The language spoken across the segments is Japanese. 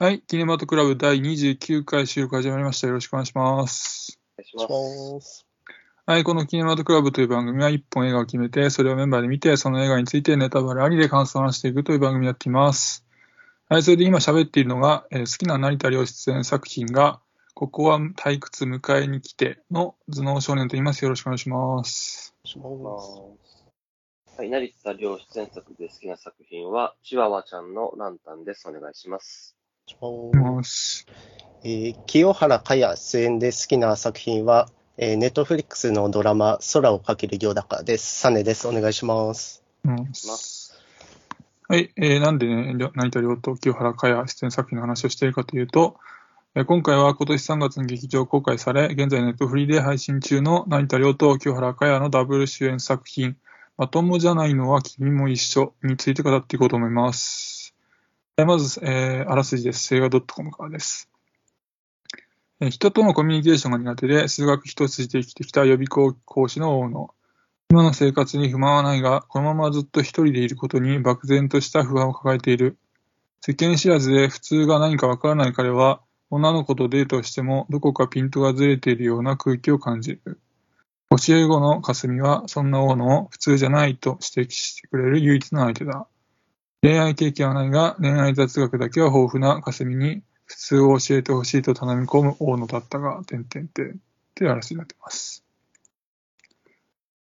はい、キネマトクラブ第29回収録始まりました。よろしくお願いします。お願いします。はい、このキネマトクラブという番組は1本映画を決めて、それをメンバーで見て、その映画についてネタバレありで感想を話していくという番組になっています。はい、それで今喋っているのが、えー好きな成田凌出演作品が、ここは退屈迎えに来ての頭脳少年と言います。よろしくお願いします。お願いします。はい、成田凌出演作で好きな作品は、チワワちゃんのランタンです。お願いします。おお願いし。えー清原果耶出演で好きな作品は、えー、ネットフリックスのドラマ、空をかけるようだかです。サネです。お願いします。お願いします。はい、えーなんでね、成田凌と清原果耶出演作品の話をしているかというと、えー今回は今年3月に劇場公開され、現在ネットフリーで配信中の成田凌と清原果耶のダブル主演作品、まともじゃないのは君も一緒について語っていこうと思います。えまず、えーあらすじです。映画 .com からです。え人とのコミュニケーションが苦手で、数学一筋で生きてきた予備校講師の大野。今の生活に不満はないが、このままずっと一人でいることに漠然とした不安を抱えている。世間知らずで普通が何かわからない彼は、女の子とデートをしてもどこかピントがずれているような空気を感じる。教え子の霞は、そんな大野を普通じゃないと指摘してくれる唯一の相手だ。恋愛経験はないが、恋愛雑学だけは豊富な霞に、普通を教えてほしいと頼み込む大野だったが、点々点っていう話になってます。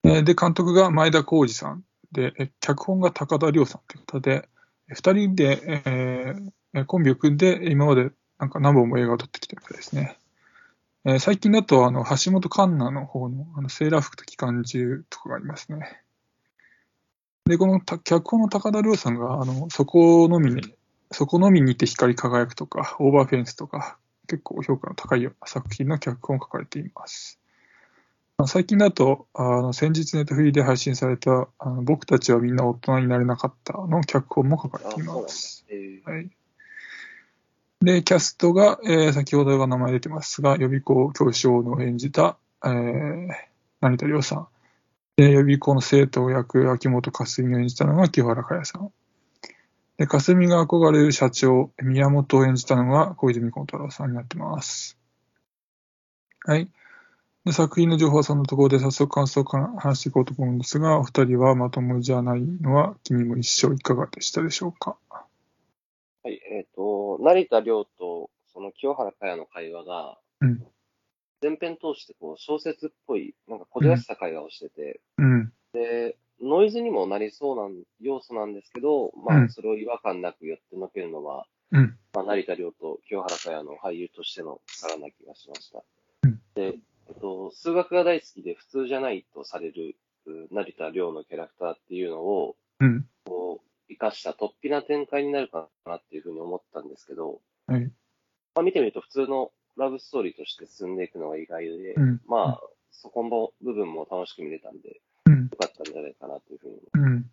で、監督が前田浩二さんで、脚本が高田亮さんということで、え二人で、えーコンビを組んで、今までなんか何本も映画を撮ってきてるみたいですね。えー最近だと、あの、橋本環奈の方の、あの、セーラー服と機関銃とかがありますね。で、このた脚本の高田亮さんが、あの、そこのみに、そこのみにて光り輝くとか、オーバーフェンスとか、結構評価の高いような作品の脚本を書かれています。最近だと、あの先日ネットフリーで配信された、あの僕たちはみんな大人になれなかったの脚本も書かれています。えーはい。で、キャストが、えー先ほどが名前出てますが、予備校教師王の演じた、えー、成田凌さん。で、予備校の生徒役、秋元かすみを演じたのが清原果耶さん。で、かすみが憧れる社長、宮本を演じたのが小泉孝太郎さんになってます。はい。で、作品の情報はそんなところで早速感想から話していこうと思うんですが、お二人はまともじゃないのは君も一緒いかがでしたでしょうか？はい、えっ、と、成田凌とその清原果耶の会話が、うん前編通してこう小説っぽい、なんかこじらした会話をしてて、うん。で、ノイズにもなりそうな要素なんですけど、まうんあ、それを違和感なくやってのけるのは、うん。まあ、成田凌と清原果耶の俳優としての力な気がしました。うんで、えっと、数学が大好きで普通じゃないとされるう成田凌のキャラクターっていうのを、うん。こう、生かした突飛な展開になるかなっていうふうに思ったんですけど、はい。まあ、見てみると普通のラブストーリーとして進んでいくのが意外で、うん。まあ、そこの部分も楽しく見れたんで、うん。よかったんじゃないかなというふうにうん。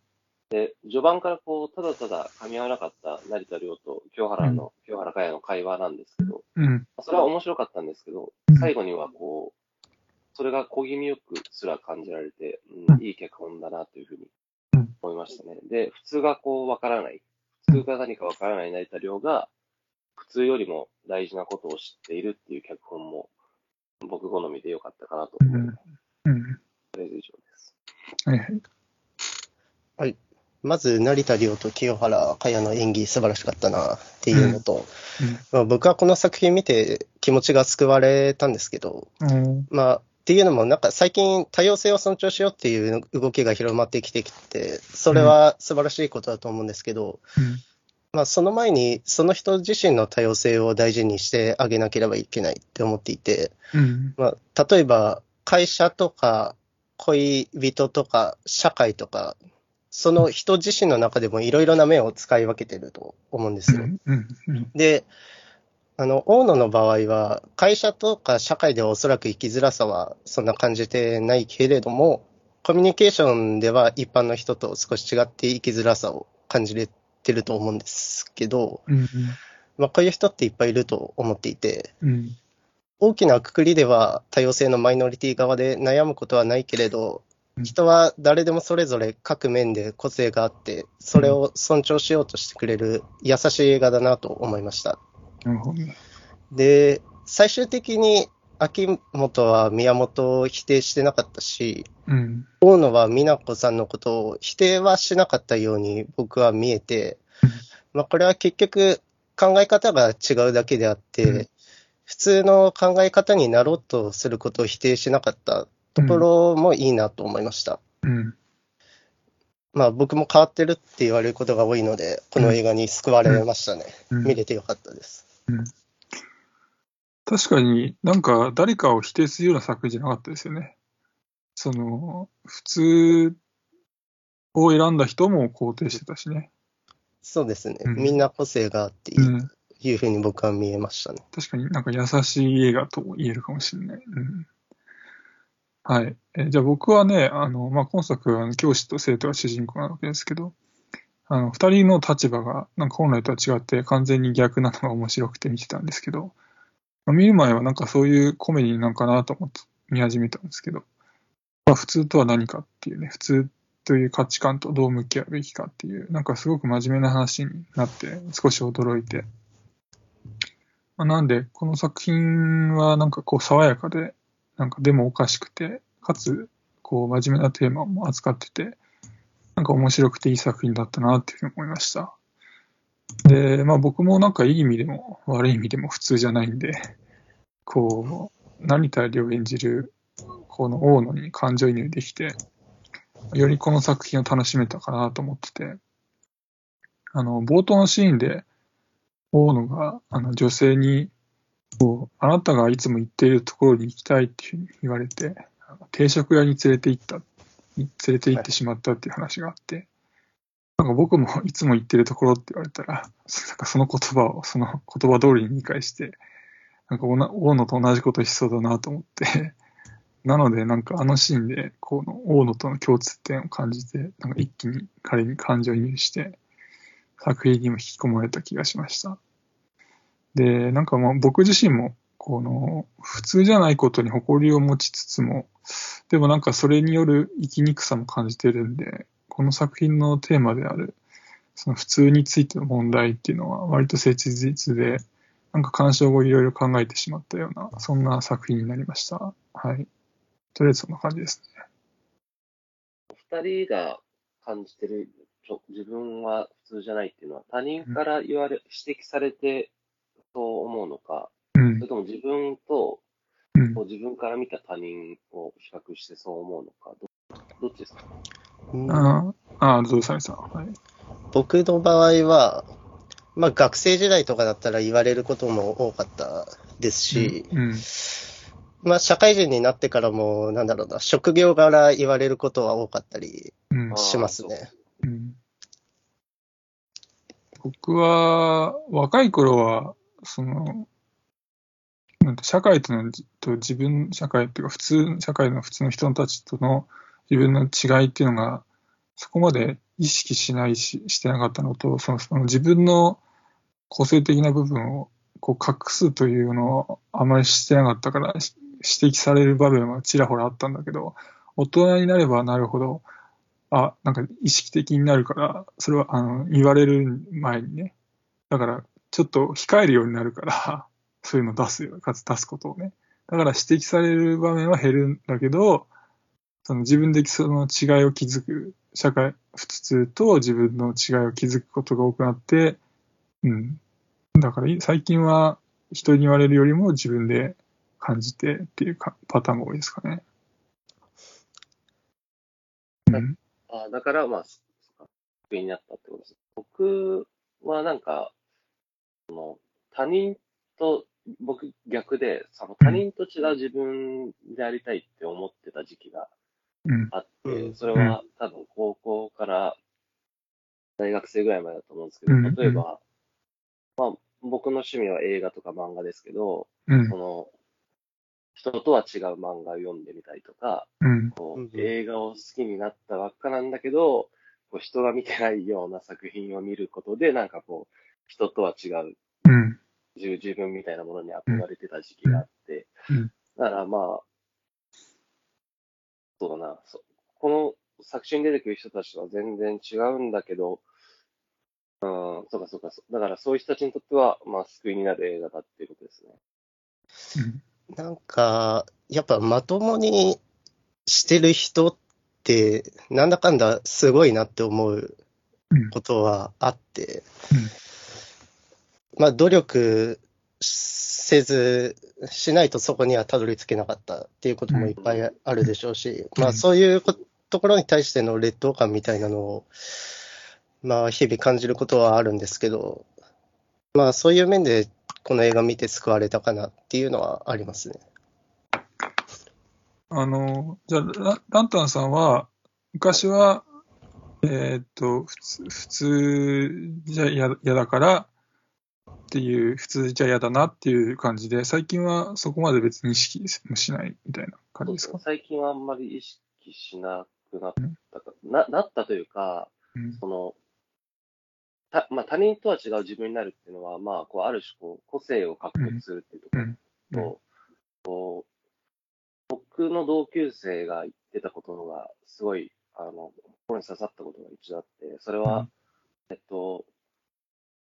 で、序盤からこう、ただただ噛み合わなかった成田凌と清原の、清原果耶の会話なんですけど、うん。それは面白かったんですけどうん、最後にはこう、それが小気味よくすら感じられて、うんうんいい脚本だなというふうにうん思いましたね。で、普通がこう、わからない、普通が何かわからない成田凌が、普通よりも大事なことを知っているっていう脚本も、僕好みでよかったかなと思います。うん。それで以上です。はいはい。まず、成田凌と清原果耶の演技素晴らしかったなっていうのと、まあ、僕はこの作品見て気持ちが救われたんですけど、うん。まあ、っていうのも、なんか最近多様性を尊重しようっていう動きが広まってきてきて、それは素晴らしいことだと思うんですけど、うん。まあ、その前に、その人自身の多様性を大事にしてあげなければいけないって思っていて、うん。まあ、例えば、会社とか、恋人とか、社会とか、その人自身の中でもいろいろな面を使い分けてると思うんですよ。うん。うん。で、あの、大野の場合は、会社とか社会ではおそらく生きづらさはそんな感じてないけれども、コミュニケーションでは一般の人と少し違って生きづらさを感じれてると思うんですけど、うん。まあ、こういう人っていっぱいいると思っていて、うん。大きなくくりでは多様性のマイノリティ側で悩むことはないけれどうん、人は誰でもそれぞれ各面で個性があって、それを尊重しようとしてくれる優しい映画だなと思いました。なるほどね。で、最終的に秋元は宮本を否定してなかったし、うん。大野は美奈子さんのことを否定はしなかったように僕は見えてうん、まあこれは結局考え方が違うだけであって、うん普通の考え方になろうとすることを否定しなかったところもいいなと思いました。うん。まあ僕も変わってるって言われることが多いので、この映画に救われましたね。うん見れてよかったです。確かになんか誰かを否定するような作品じゃなかったですよね。その、普通を選んだ人も肯定してたしね。そうですね。うんみんな個性があっていいうん。というふうに僕は見えましたね。確かになんか優しい映画とも言えるかもしれない。うん。はい。えじゃあ僕はね、あの、まあ、今作は教師と生徒が主人公なわけですけど、あの、二人の立場がなんか本来とは違って完全に逆なのが面白くて見てたんですけど、まあ見る前はなんかそういうコメディなんかなと思って見始めたんですけど、まあ、普通とは何かっていうね、普通という価値観とどう向き合うべきかっていう、なんかすごく真面目な話になって少し驚いて、まあ、なんで、この作品はなんかこう爽やかで、なんかでもおかしくて、かつ、こう真面目なテーマも扱ってて、なんか面白くていい作品だったなっていうふうに思いました。で、まあ僕もなんかいい意味でも悪い意味でも普通じゃないんで、こう、成田凌演じる、この大野に感情移入できて、よりこの作品を楽しめたかなと思ってて、あの、冒頭のシーンで、大野があの女性にこう、あなたがいつも行っているところに行きたいっていうふうに言われて、定食屋に連れて行った、連れて行ってしまったっていう話があって、なんか僕もいつも行ってるところって言われたら、なんかその言葉をその言葉通りに理解して、なんか大野と同じことしそうだなと思って、なのでなんかあのシーンで、この大野との共通点を感じて、なんか一気に彼に感情移入して、作品にも引き込まれた気がしました。で、なんかまあ僕自身も、この、普通じゃないことに誇りを持ちつつも、でもなんかそれによる生きにくさも感じてるんで、この作品のテーマである、その普通についての問題っていうのは割と切実で、なんか鑑賞後いろいろ考えてしまったような、そんな作品になりました。はい。とりあえずそんな感じですね。二人が感じてる、ちょ自分は普通じゃないっていうのは、他人から言われ、指摘されてそう思うのか、うんそれ。とも自分と、うん自分から見た他人を比較してそう思うのか、どどっちですか？うんああ、あどうぞ、サミさん。はい。僕の場合は、まあ学生時代とかだったら言われることも多かったですし、うん。まあ社会人になってからも、なんだろうな、職業柄言われることは多かったりうん。しますね。うん僕は、若い頃は、その、なんて社会との、と自分、社会っていうか、普通、社会の普通の人たちとの自分の違いっていうのが、そこまで意識しないし、してなかったのと、そのその自分の個性的な部分をこう隠すというのをあまりしてなかったから、指摘される場面はちらほらあったんだけど、大人になればなるほど、あ、なんか意識的になるから、それはあの言われる前にね、だからちょっと控えるようになるから、そういうの出すよ、かつ出すことをね。だから指摘される場面は減るんだけど、その自分でその違いを気づく、社会、普通と自分の違いを気づくことが多くなって、うん。だから最近は人に言われるよりも自分で感じてっていうかパターンが多いですかね。うん。あだから、まあ、そそっか得意になったってことです。僕はなんか、その他人と、僕逆で、その他人と違う自分でありたいって思ってた時期が。あって、うん。それは多分高校から大学生ぐらいまでだと思うんですけど、うん。例えば、まあ、僕の趣味は映画とか漫画ですけど、うん。そ。の、人とは違う漫画を読んでみたりとか、うん。こう映画を好きになったばっかなんだけど、こう人が見てないような作品を見ることで、なんかこう、人とは違ううん。自自分みたいなものに憧れてた時期があって、うん。だからまあ、そうだな、そこの作中に出てくる人たちとは全然違うんだけど、うん、そうかそうか。だからそういう人たちにとっては、まあ、救いになる映画だっていうことですね。うん。なんか、やっぱまともにしてる人って、なんだかんだすごいなって思ううん。ことはあって、まあ努力せず、しないとそこにはたどり着けなかったっていうこともいっぱいあるでしょうし、うんまあそういうこところに対しての劣等感みたいなのを、まあ日々感じることはあるんですけど、まあそういう面でこの映画見て救われたかなっていうのはありますね。あの、じゃあラ、ランタンさんは、昔は、えーっと、普通、普通じゃ嫌嫌だからっていう、普通じゃ嫌だなっていう感じで、最近はそこまで別に意識もしないみたいな感じですか？最近はあんまり意識しなくなったか、ななったというか、うん。その、たまあ、他人とは違う自分になるっていうのは、まあ、こうある種こう、個性を獲得するっていうところうん。と、こう僕の同級生が言ってたことが、すごい、あの、心に刺さったことが一度あって、それは、うん。えっと、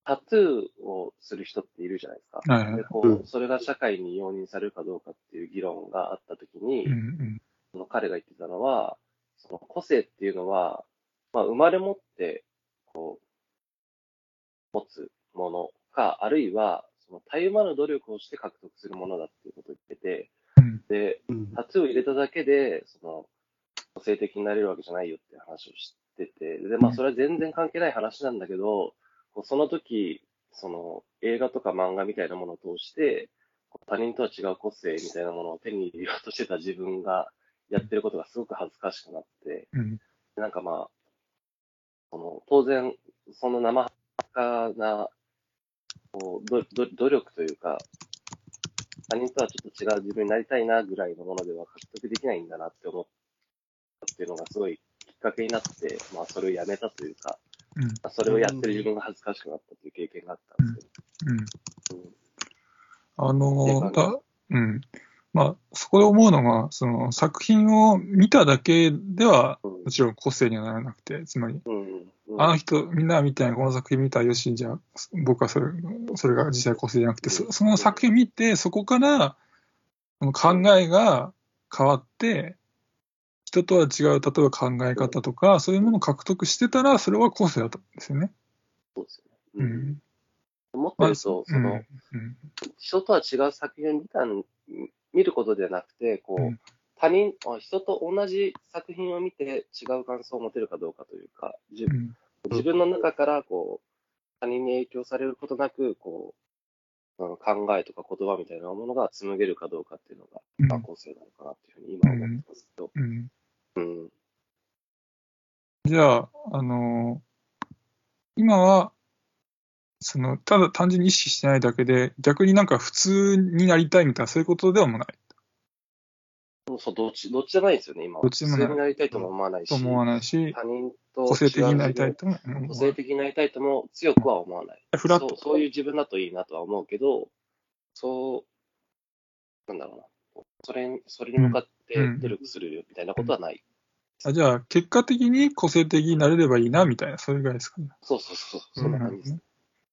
タトゥーをする人っているじゃないですか。はいはい。でこううそれが社会に容認されるかどうかっていう議論があったときに、うんうん。その彼が言ってたのは、その個性っていうのは、まあ、生まれ持って、こう、持つものか、あるいは、その、たゆまぬ努力をして獲得するものだっていうことを言ってて、うん。で、うん。タトゥーを入れただけで、その、個性的になれるわけじゃないよっていう話をしてて、で、まあ、それは全然関係ない話なんだけど、こうその時、その、映画とか漫画みたいなものを通して、他人とは違う個性みたいなものを手に入れようとしてた自分がやってることがすごく恥ずかしくなって、うん。でなんかまあ、その当然、その生はかなこうどど努力というか、他人とはちょっと違う自分になりたいなぐらいのものでは獲得できないんだなって思ったっていうのがすごいきっかけになって、まあそれをやめたというか、それをやってる自分が恥ずかしくなったっていう経験があったんですけうん。ど、うん。あの、だ、うん。まあ、そこで思うのが、その作品を見ただけでは、うん。もちろん個性にはならなくて、つまり、あの人、みんなみたいなこの作品見たらよし、じゃあ、僕はそれ、それが実際個性じゃなくて、そその作品見て、そこから、考えが変わって、人とは違う、例えば考え方とか、そういうものを獲得してたら、それは個性だったんですよね。そうですようね。うん。ん。もっと言うと、その、うん人とは違う作品を見見ることではなくて、こう、うん。他人、あ人と同じ作品を見て違う感想を持てるかどうかというか、じうん。自分の中からこう他人に影響されることなく、こう、考えとか言葉みたいなものが紡げるかどうかっていうのが、うん。まあ、個性なのかなっていうふうに今思ってますけど、うんうん。じゃあ、あの今は、その、ただ単純に意識してないだけで、逆になんか普通になりたいみたいな、そういうことではもないそう、どっち、どっちじゃないですよね、今は。どっちでも普通になりたいとも思わないし、と思わないし、他人と個性的になりたいとも思わない個性的になりたいとも強くは思わない。フラットそうそういう自分だといいなとは思うけど、そう、なんだろうな。それに、それに向かってうん努力するよみたいなことはない。あじゃあ、結果的に個性的になれればいいな、みたいな、それぐらいですかね。そうそうそう、そんな感じです。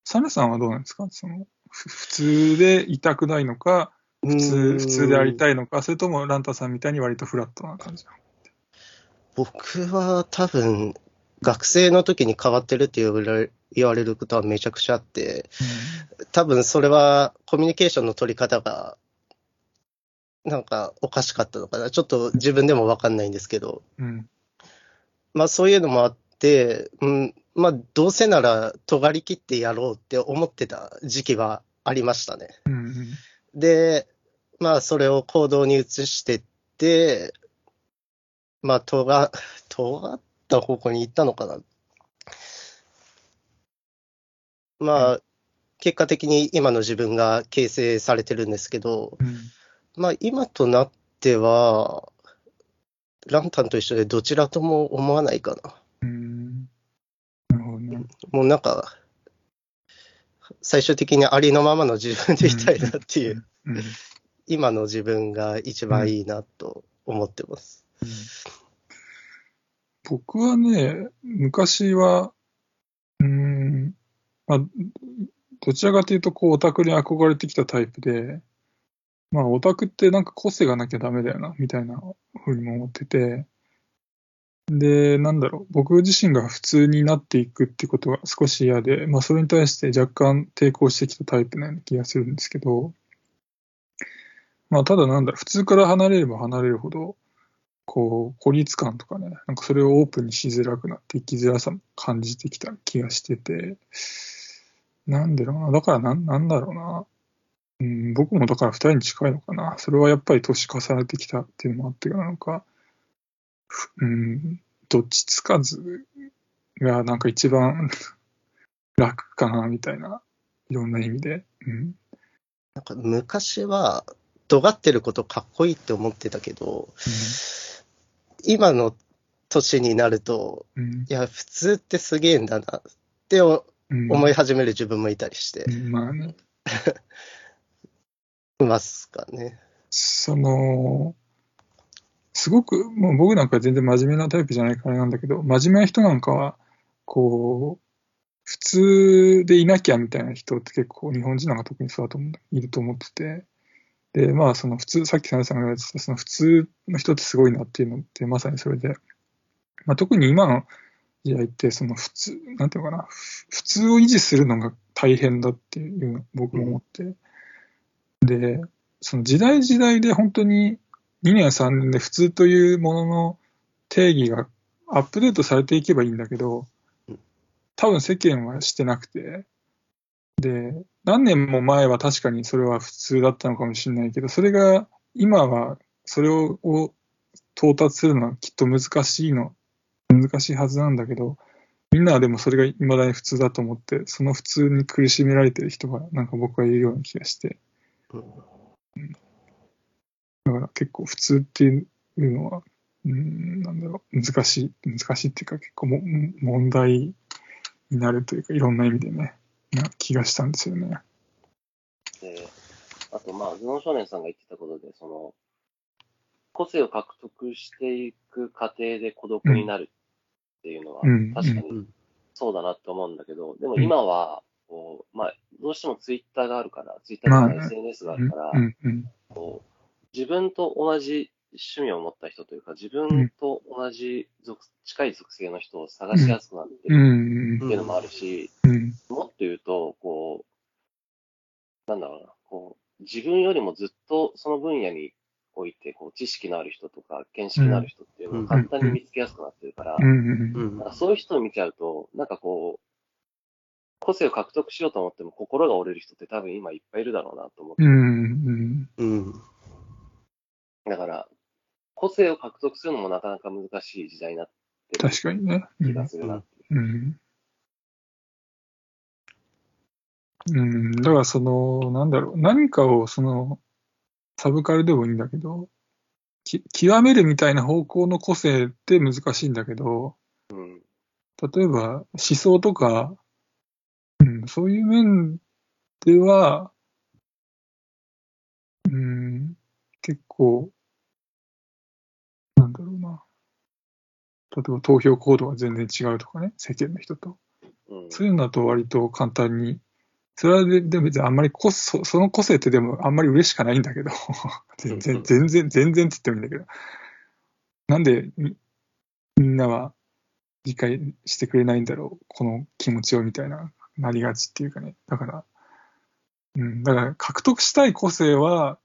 サメさんはどうなんですか？その、ふ普通でいたくないのか、普う通、ん。普通でありたいのか、それともランタさんみたいに割とフラットな感じ僕は多分、学生の時に変わってるって言われ言われることはめちゃくちゃあって、多分それはコミュニケーションの取り方が、なんかおかしかったのかな。ちょっと自分でもわかんないんですけど、うん。まあそういうのもあって、うん、まあどうせなら尖り切ってやろうって思ってた時期はありましたね。うん。うん。で、まあそれを行動に移してって、まあ尖、尖った方向に行ったのかな。まあ、結果的に今の自分が形成されてるんですけど、うん。まあ今となっては、ランタンと一緒でどちらとも思わないかな。うん。なるほどね。もうなんか、最終的にありのままの自分でいたいなっていう、うん。今の自分が一番いいなと思ってます。僕はね、昔は、うーん、まあ、どちらかというと、こう、オタクに憧れてきたタイプで、まあ、オタクってなんか個性がなきゃダメだよな、みたいなふうにも思ってて、で、なんだろう、僕自身が普通になっていくってことが少し嫌で、まあ、それに対して若干抵抗してきたタイプなような気がするんですけど、まあ、ただなんだろ、普通から離れれば離れるほど、こう、孤立感とかね、なんかそれをオープンにしづらくなって生きづらさも感じてきた気がしてて、なんでだろうな、だからなんなんだろうな、僕もだから二人に近いのかな。それはやっぱり年重ねてきたっていうのもあってなのか、うん、どっちつかずがなんか一番 楽かな、みたいな、いろんな意味で。うん、なんか昔は、尖ってることかっこいいって思ってたけど、うん今の年になると、うん、いや、普通ってすげえんだなって思い始める自分もいたりして。うん、まあね。いますかね。その、すごく、もう僕なんか全然真面目なタイプじゃないからなんだけど、真面目な人なんかは、こう、普通でいなきゃみたいな人って結構日本人なんか特にそうだと思う、いると思ってて、で、まあ、その普通、さっき田中さんが言われてた、その普通の人ってすごいなっていうのって、まさにそれで、まあ、特に今の時代って、その普通、なんていうのかな、普通を維持するのが大変だっていうの僕も思って、で、その時代時代で本当に2年3年で普通というものの定義がアップデートされていけばいいんだけど、多分世間はしてなくて、で、何年も前は確かにそれは普通だったのかもしれないけど、それが今はそれを到達するのはきっと難しいの、難しいはずなんだけど、みんなはでもそれが未だに普通だと思って、その普通に苦しめられてる人がなんか僕はいるような気がして、うん、だから結構普通っていうのは、うん、なんだろう、難しい、難しいっていうか結構も問題になるというか、いろんな意味でね。な気がしたんですよね。で、あと、まあ、頭脳少年さんが言ってたことで、その、個性を獲得していく過程で孤独になるっていうのは、確かにそうだなって思うんだけど、でも今は、こう、まあ、どうしてもツイッターがあるから、ツイッターとか SNS があるから、こう自分と同じ趣味を持った人というか、自分と同じ属、近い属性の人を探しやすくなってるっていうのもあるし、もっと言うと、こう、なんだろうな、こう、自分よりもずっとその分野において、こう、知識のある人とか、見識のある人っていうのを簡単に見つけやすくなってるから、からそういう人を見ちゃうと、なんかこう、個性を獲得しようと思っても心が折れる人って多分今いっぱいいるだろうなと思って。うんうん、だから、個性を獲得するのもなかなか難しい時代になってる確かにね。気がするなう。うんうん、だからその、なんだろう、何かをその、サブカルでもいいんだけど、き極めるみたいな方向の個性って難しいんだけど、うん、例えば思想とか、うん、そういう面では、うん、結構、なんだろうな。例えば投票行動が全然違うとかね、世間の人と。うん、そういうのだと割と簡単にそれはででも別にあんまりこそ、その個性ってでもあんまり嬉しかないんだけど、全然、全然、全然って言ってもいいんだけど、なんでみみんなは理解してくれないんだろう、この気持ちをみたいな、なりがちっていうかね。だから、うん、だから獲得したい個性は、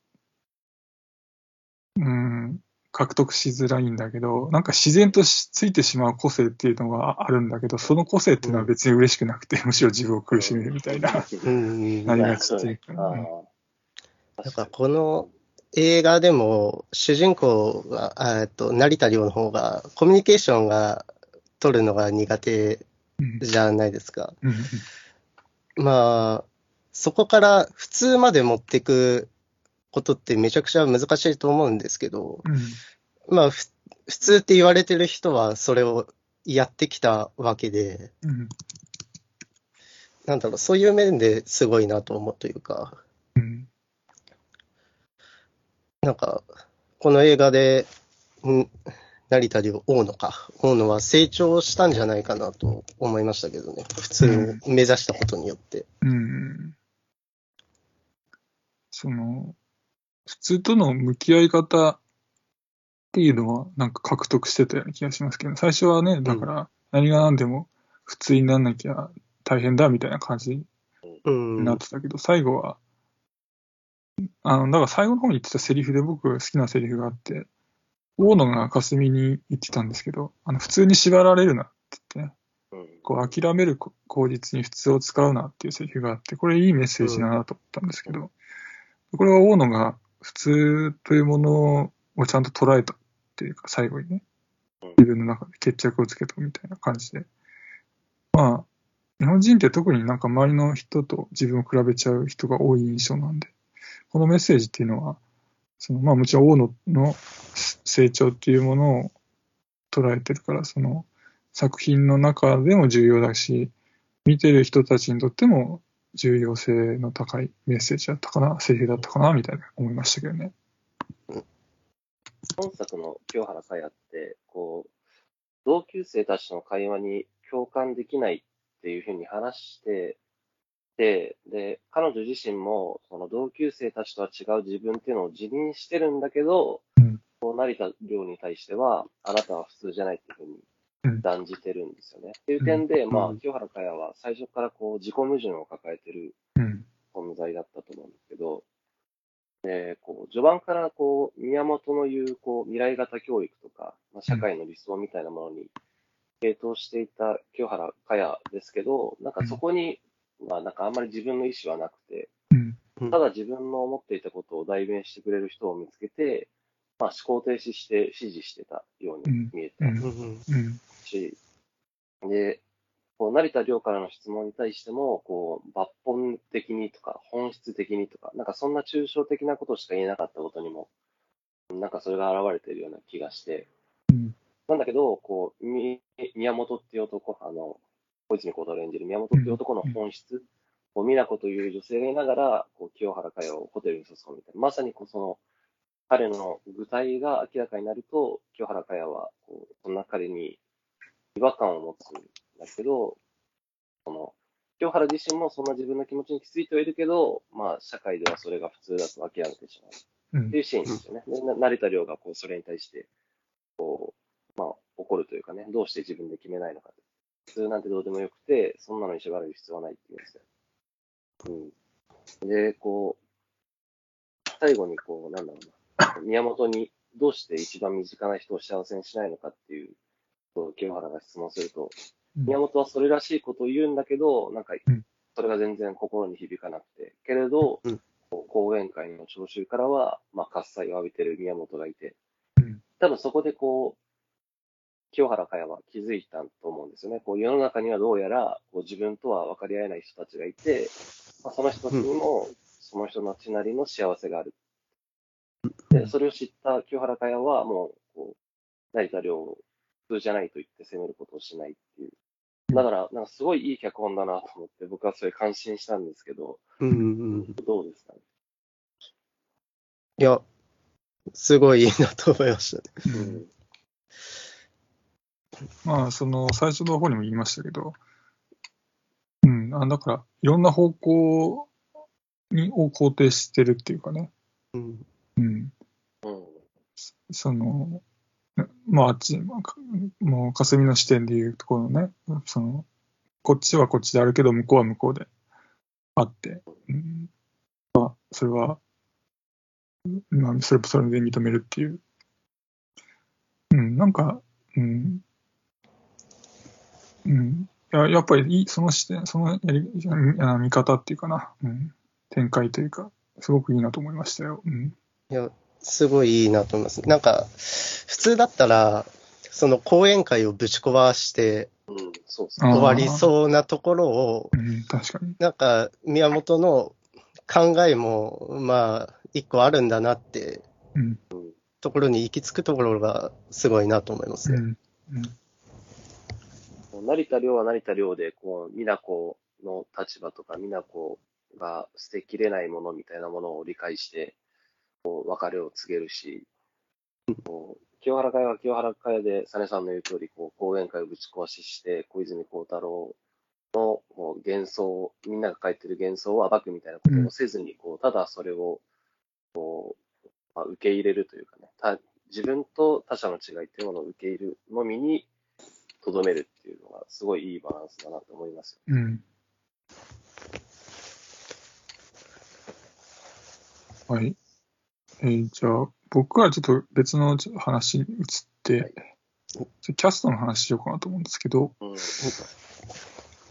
うん、獲得しづらいんだけど、なんか自然とついてしまう個性っていうのがあるんだけど、その個性っていうのは別に嬉しくなくて、むしろ自分を苦しめるみたいな、なりがちっていうか、ね。だからこの映画でも、主人公が、と成田凌の方が、コミュニケーションが取るのが苦手じゃないですか。まあ、そこから普通まで持っていくことってめちゃくちゃ難しいと思うんですけど、うん、まあ、普通って言われてる人はそれをやってきたわけで、うん、なんだろう、そういう面ですごいなと思うというか、うん、なんか、この映画で、ん成田凌、大野か。大野は成長したんじゃないかなと思いましたけどね。普通を目指したことによって。うん。その、普通との向き合い方っていうのはなんか獲得してたような気がしますけど、最初はね、だから何が何でも普通になんなきゃ大変だみたいな感じにうん。なってたけど、最後は、あの、だから最後の方に言ってたセリフで僕好きなセリフがあって、大野が霞に言ってたんですけど、あの、普通に縛られるなって言ってね、うん。こう諦める口実に普通を使うなっていうセリフがあって、これいいメッセージだなと思ったんですけど、これは大野が普通というものをちゃんと捉えたっていうか、最後にねうん、自分の中で決着をつけたみたいな感じで。まあ、日本人って特になんか周りの人と自分を比べちゃう人が多い印象なんで、このメッセージっていうのは、そのまあもちろん大野の成長っていうものを捉えてるから、その作品の中でも重要だし、見てる人たちにとっても重要性の高いメッセージだったかな、セリフだったかな、みたいな思いましたけどね。本作の清原かやって、こう、同級生たちの会話に共感できないっていうふうに話して、で、で、彼女自身も、その同級生たちとは違う自分っていうのを自認してるんだけど、うん。こう成田凌に対しては、あなたは普通じゃないっていうふううん。に断じてるんですよね。っていう点で、まあ、うん清原かやは最初からこう、自己矛盾を抱えてるうん。存在だったと思うんですけど、で、こう、序盤からこう、宮本の言う、こう、未来型教育とか、まあ、社会の理想みたいなものに、傾倒していた清原かやですけど、なんかそこに、まあなんかあんまり自分の意思はなくて、うん。ただ自分の思っていたことを代弁してくれる人を見つけて、まあ思考停止して指示してたように見えた。し、で、こう、成田凌からの質問に対しても、こう、抜本的にとか、本質的にとか、なんかそんな抽象的なことしか言えなかったことにも、なんかそれが現れているような気がして、うん。なんだけど、こう、み宮本っていう男、あの、小泉孝太郎演じる宮本っていう男の本質、こう、美奈子という女性がいながら、こう、清原かやをホテルに誘うみたいな、まさにこう、その、彼の具体が明らかになると、清原かやは、こう、そんな彼に違和感を持つんだけど、その、清原自身もそんな自分の気持ちに気づいてはいるけど、まあ、社会ではそれが普通だと諦めてしまう。うんっていうシーンですよね。でな成田凌がこうそれに対して、こう、まあ、怒るというかね、どうして自分で決めないのか。普通なんてどうでもよくて、そんなのに縛る必要はないっていうんですよ。うん。で、こう、最後にこう、なんだろうな、宮本にどうして一番身近な人を幸せにしないのかっていう、こう清原が質問すると、うん。宮本はそれらしいことを言うんだけど、なんかうん、それが全然心に響かなくて、けれど、う講演会の聴衆からは、まあ、喝采を浴びてる宮本がいて、うん。多分そこでこう、清原かやは気づいたと思うんですよね。こう世の中にはどうやらこう自分とは分かり合えない人たちがいて、まあ、その人たちにもその人たちなりの幸せがある。で、それを知った清原かやはもう、こう、成田凌を普通じゃないと言って責めることをしないっていう。だから、なんかすごいいい脚本だなと思って、僕はそれ感心したんですけど、うんうん。どうですかね？いや、すごいいいなと思いましたね。うんまあ、その、最初の方にも言いましたけど、うん、あだから、いろんな方向にを肯定してるっていうかね、うん。うん、うん。その、まあ、あっち、もう、霞の視点でいうところのね、その、こっちはこっちであるけど、向こうは向こうであって、うん、まあ、それは、まあ、それ、それで認めるっていう。うん、なんか、うん、うん。いや、やっぱりその視点、そのやり、あ見方っていうかな、うん、展開というか、すごくいいなと思いましたよ。うん。いや、すごいいいなと思います。なんか、普通だったら、その講演会をぶち壊してうん、そう終わりそうなところを、うん、確かに。なんか、宮本の考えも、まあ、一個あるんだなってうん。ところに行き着くところがすごいなと思いますね。うん。うん。成田凌は成田凌で、こう、美奈子の立場とか、美奈子が捨てきれないものみたいなものを理解して、こう、別れを告げるし、こう清原会は清原会で、サネさんの言う通り、こう、講演会をぶち壊しして、小泉孝太郎のこう幻想、みんなが書いてる幻想を暴くみたいなことをせずに、こう、ただそれを、こう、まあ、受け入れるというかね、た自分と他者の違いっていうものを受け入れるのみに、とどめるっていうのが、すごいいいバランスだなと思いますよ。うん。はい。えーじゃあ、僕はちょっと別の話に移って、キャストの話しようかなと思うんですけど、うん。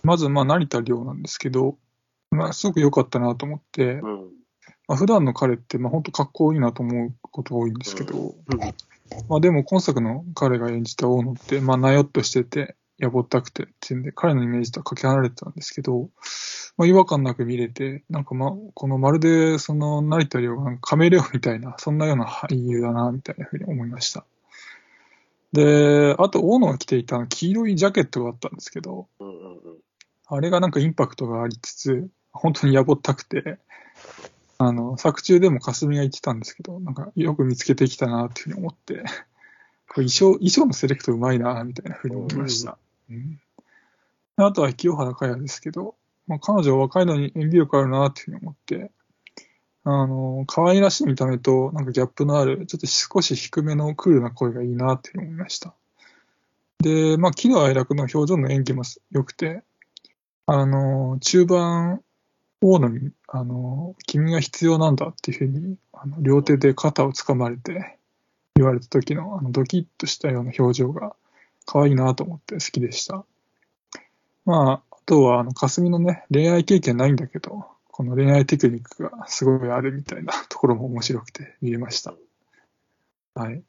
まず、まあ、成田凌なんですけど、まあ、すごく良かったなと思って、うん。まあ、普段の彼って、まあ、本当かっこいいなと思うことが多いんですけど、うんまあ、でも今作の彼が演じた大野って、まあ、なよっとしてて、やぼったくてっていうんで、彼のイメージとはかけ離れてたんですけど、まあ、違和感なく見れて、なんかまあ、このまるで、その成田凌がカメレオンみたいな、そんなような俳優だな、みたいなふうに思いました。で、あと、大野が着ていた黄色いジャケットがあったんですけど。あれがなんかインパクトがありつつ、本当にやぼったくて、あの、作中でも霞が言ってたんですけど、なんかよく見つけてきたなっていうふうに思って、これ衣装、衣装のセレクトうまいな、みたいなふうに思いました。うんあとは清原果耶ですけど、まあ、彼女は若いのに演技力あるなっていうふうに思って、あの、可愛らしい見た目と、なんかギャップのある、ちょっと少し低めのクールな声がいいなっていうふうに思いました。で、まあ、喜怒哀楽の表情の演技も良くて、あの、中盤、大野に、あの、君が必要なんだっていうふうに、あの両手で肩を掴まれて言われた時の、あの、ドキッとしたような表情が可愛いなと思って好きでした。まあ、あとは、あの、霞のね、恋愛経験ないんだけど、この恋愛テクニックがすごいあるみたいな ところも面白くて見れました。はい。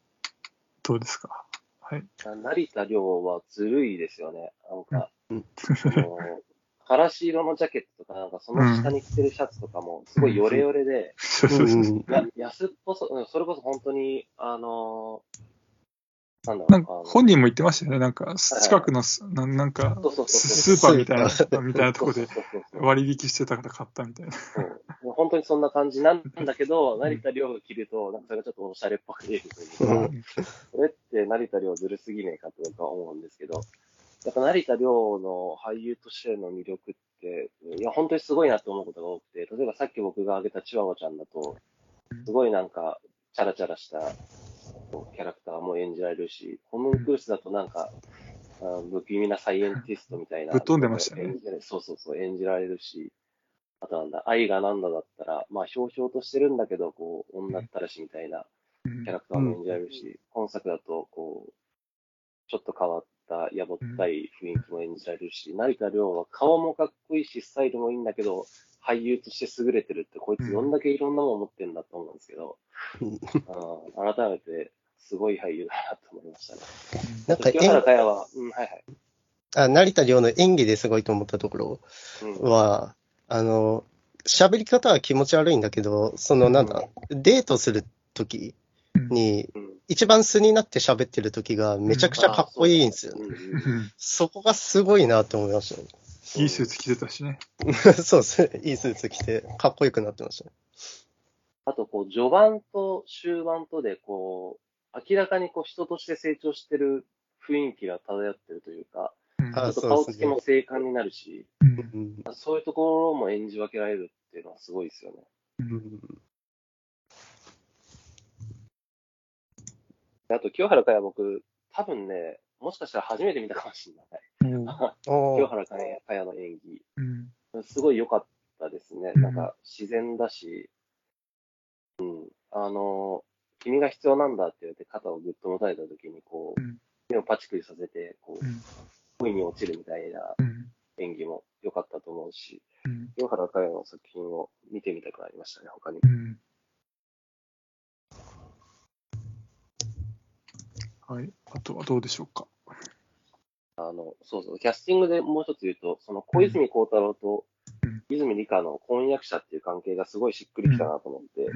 どうですか？はい。成田凌はずるいですよね。なんか、うんあのからし色のジャケットとか、なんかその下に着てるシャツとかも、すごいヨレヨレで、安っぽそ、うんそれこそ本当に、あのなんだろう、なんか本人も言ってましたよね。なんか、近くのス、ななんかススーパーみたいな、みたいなとこで割引してたから買ったみたいな。う。ん本当にそんな感じなんだけど、成田凌が着ると、なんかそれがちょっとおしゃれっぽく見えるというか、それって成田凌ずるすぎねえかと思うんですけど、やっぱ成田凌の俳優としての魅力って、いや、本当にすごいなと思うことが多くて、例えばさっき僕が挙げたチワワちゃんだと、すごいなんか、チャラチャラしたキャラクターも演じられるし、ホムンクルスだとなんか、あ不気味なサイエンティストみたいな。ぶっ飛んでましたねそうそうそう、演じられるし、あとなんだ、愛がなんだだったら、まあ、ひょうひょうとしてるんだけど、こう、女ったらしみたいなうんキャラクターも演じられるし、本作だと、こう、ちょっと変わった、やぼったい雰囲気も演じられるし、成田凌は顔もかっこいいし、スタイルもいいんだけど、俳優として優れてるって、こいつどんだけいろんなもの持ってんだと思うんですけど、うん改めて、すごい俳優だなと思いましたね。なんか清原演果耶は、うん、はいはい。あ成田凌の演技ですごいと思ったところうん、は、あの、喋り方は気持ち悪いんだけど、そのなんだ、デートするときに、うん。一番素になって喋ってるときがめちゃくちゃかっこいいんですよね。そこがすごいなって思いましたね。いいスーツ着てたしね。そうですね。いいスーツ着て、かっこよくなってましたね。あと、こう、序盤と終盤とで、こう、明らかにこう人として成長してる雰囲気が漂ってるというか、うんあちょっと顔つきも精悍になるし、そういうところも演じ分けられるっていうのはすごいですよね。うんあと、清原かや僕、多分ね、もしかしたら初めて見たかもしれない。うん 清原かやの演技。うんすごい良かったですね。うんなんか自然だし、うん。あの、君が必要なんだって言われて肩をぐっと持たれた時に、こううん、目をパチクリさせて、こうう、ん恋に落ちるみたいなうん演技も良かったと思うし、うん清原かやの作品を見てみたくなりましたね、他にも。はい。あとはどうでしょうか？あの、そうそう、キャスティングでもう一つ言うと、その小泉孝太郎とうん。泉理香の婚約者っていう関係がすごいしっくりきたなと思って、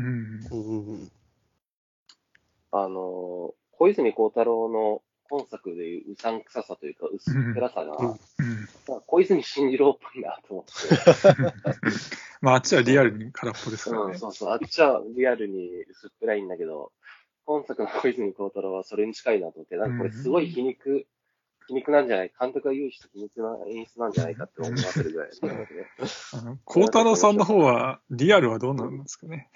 あの、小泉孝太郎の本作でいううさんくささというか薄っぺらさが、小泉進次郎っぽいなと思って、まあ、あっちはリアルに空っぽですからうん、ね。そうそう、あっちはリアルに薄っぺらいんだけど、今作の小泉孝太郎はそれに近いなと思って、なんかこれすごい皮肉、皮肉なんじゃない監督が言うした皮肉な演出なんじゃないかって思わせるぐらいですね。あの、孝太郎さんの方は、リアルはどうなんですかね。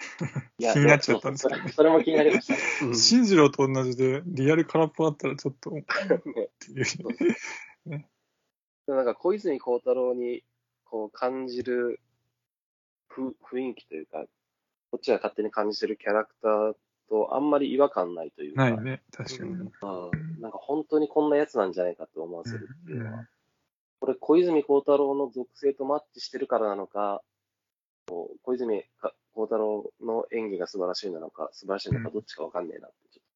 いや気になっちゃったんですけどそうそれも気になりましたね。うん進次郎と同じで、リアル空っぽだったらちょっと、っていう。でもなんか小泉孝太郎にこう感じるふ雰囲気というか、こっちが勝手に感じてるキャラクターとあんまり違和感ないというか、ないね、確かに。うんうんなんか本当にこんなやつなんじゃないかって思わせるっていうのは、うんこれ小泉孝太郎の属性とマッチしてるからなのか、こう小泉か孝太郎の演技が素晴らしいなのか、素晴らしいのか、どっちかわかんねえなってちょっ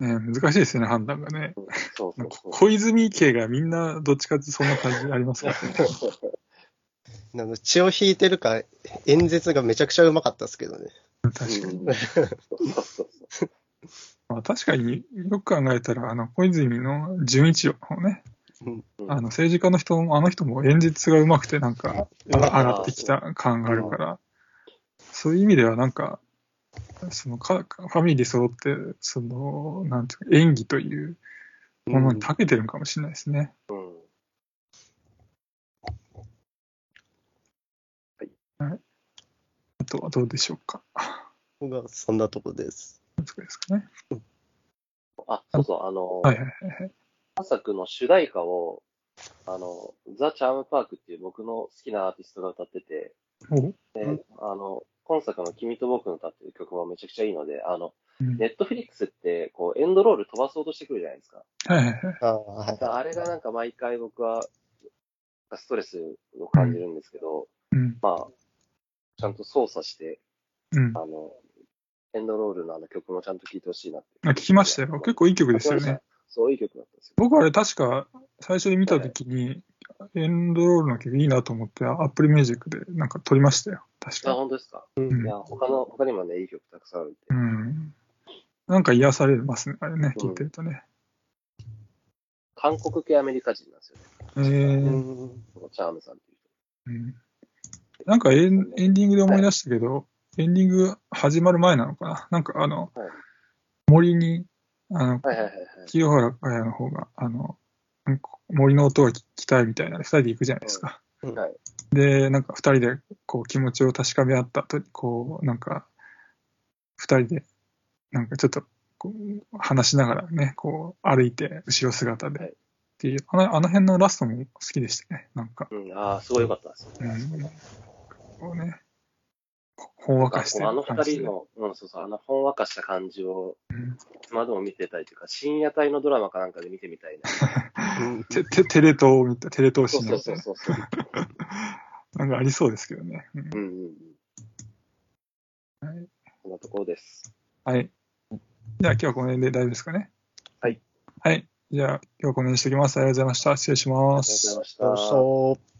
ね、難しいですよね、判断がね。と、うんそうそうそう。小泉家がみんなどっちかってそんな感じありますからね。あの血を引いてるか、演説がめちゃくちゃうまかったですけどね。確かに。まあ、確かによく考えたら、あの、小泉の純一郎のね、うん。あの、政治家の人も、あの人も演説が上手くて、なんか、あ上がってきた感があるから、そういう意味では、なんか、そのか、ファミリー揃って、その、なんていうか、演技というものに長けてるのかもしれないですね。うん。あとはどうでしょうか。僕はそんなとこです。ですかね。あ、そうそう、あの、はいはいはいはい。今作の主題歌を、あの、ザ・チャーム・パークっていう僕の好きなアーティストが歌ってて、おで、あの、今作の君と僕の歌っていう曲もめちゃくちゃいいので、あの、うんネットフリックスって、こう、エンドロール飛ばそうとしてくるじゃないですか。はいはいはい。ああ、はい。あれがなんか毎回僕は、ストレスを感じるんですけど、うん。まあ、ちゃんと操作して、うん。あの、エンドロールのあの曲もちゃんと聴いてほしいなって。あ聞きましたよ。結構いい曲ですよね。。そう、いい曲だったんですよ。僕あれ確か最初に見たときに、エンドロールの曲いいなと思って、アップルミュージックでなんか撮りましたよ。確あ、か。本当ですか、うんうんいや、他の、他にもね、いい曲たくさんあるんで。うん。なんか癒されますね、あれね、聞いてるとね。韓国系アメリカ人なんですよね。えうーチャームさんっていううん、なんかエンエンディングで思い出したけど、エンディング始まる前なのかな？なんかあの、はい森に、あの、人。はいはいはいはい。清原果耶の方が、あの、なんか森の音が聞きたいみたいな、二人で行くじゃないですか。うんはいで、なんか二人でこう気持ちを確かめ合った後に、こう、なんか、二人で、なんかちょっとこう話しながらね、こう歩いて、後ろ姿で、はいっていう、あのあの辺のラストも好きでしたね、なんか。うん、ああ、すごい良かったですうね。ん。こうね、ほんわかしてるあの。二人の、うん、そうそう、あのほんわかした感じを、うんいつまでも見てたいというか、深夜帯のドラマかなんかで見てみたいな。う んててテレ東を見た、テレ東そうシーンそうそうそう。なんかありそうですけどね。うんうんうんうん。はいそんなところです。はい。じゃあ今日はこの辺で大丈夫ですかね。はい。はい。じゃあ今日はこの辺にしておきます。ありがとうございました。失礼しありがとうごますざい。ました。そうそう。